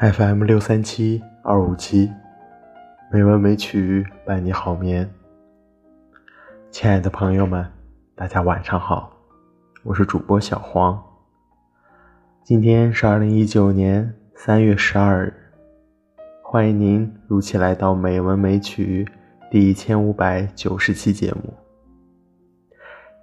FM 六三七二五七，美文美曲伴你好眠。亲爱的朋友们，大家晚上好，我是主播小黄。今天是二零一九年三月十二日，欢迎您如期来到《美文美曲》第一千五百九十期节目。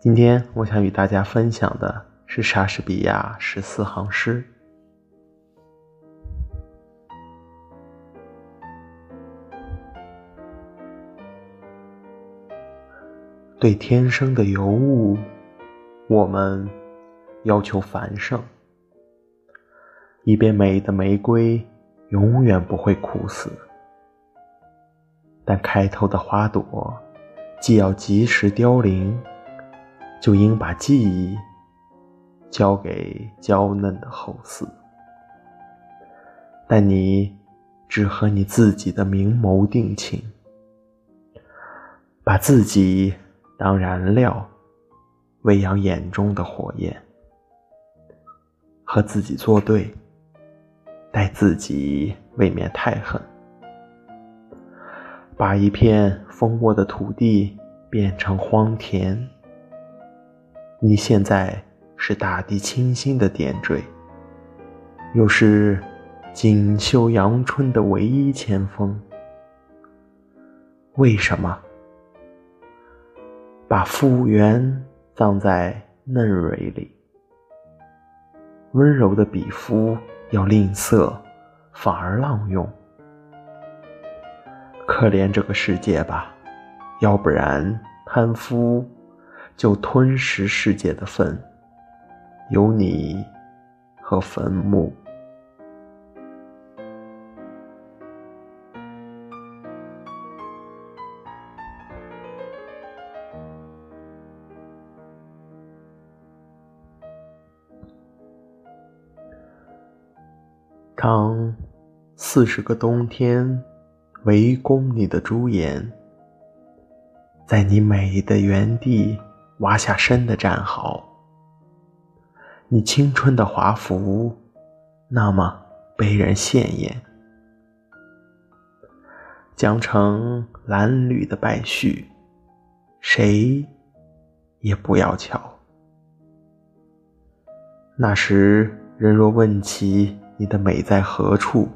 今天我想与大家分享的是莎士比亚十四行诗。对天生的尤物，我们要求繁盛。一边美的玫瑰永远不会枯死，但开头的花朵既要及时凋零，就应把记忆交给娇嫩的后嗣。但你只和你自己的明眸定情，把自己。当燃料，喂养眼中的火焰，和自己作对，待自己未免太狠。把一片丰沃的土地变成荒田。你现在是大地清新的点缀，又是锦绣阳春的唯一前锋。为什么？把复原葬在嫩蕊里，温柔的笔锋要吝啬，反而浪用。可怜这个世界吧，要不然贪夫就吞食世界的粪，有你和坟墓。当四十个冬天围攻你的朱颜，在你美的原地挖下深的战壕，你青春的华服那么被人现眼，将成褴褛的败絮，谁也不要瞧。那时人若问起。你的美在何处？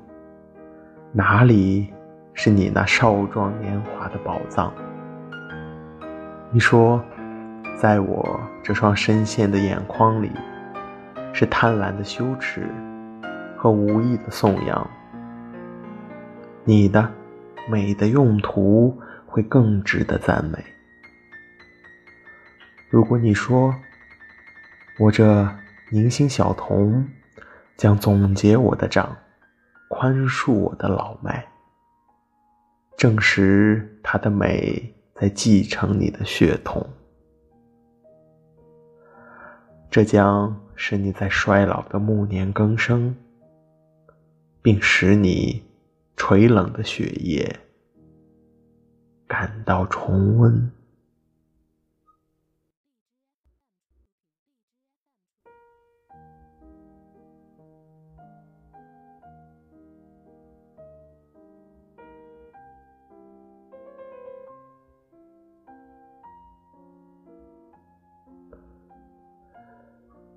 哪里是你那少壮年华的宝藏？你说，在我这双深陷的眼眶里，是贪婪的羞耻和无意的颂扬。你的美的用途会更值得赞美。如果你说，我这宁心小童。将总结我的账，宽恕我的老迈，证实他的美在继承你的血统。这将使你在衰老的暮年更生，并使你垂冷的血液感到重温。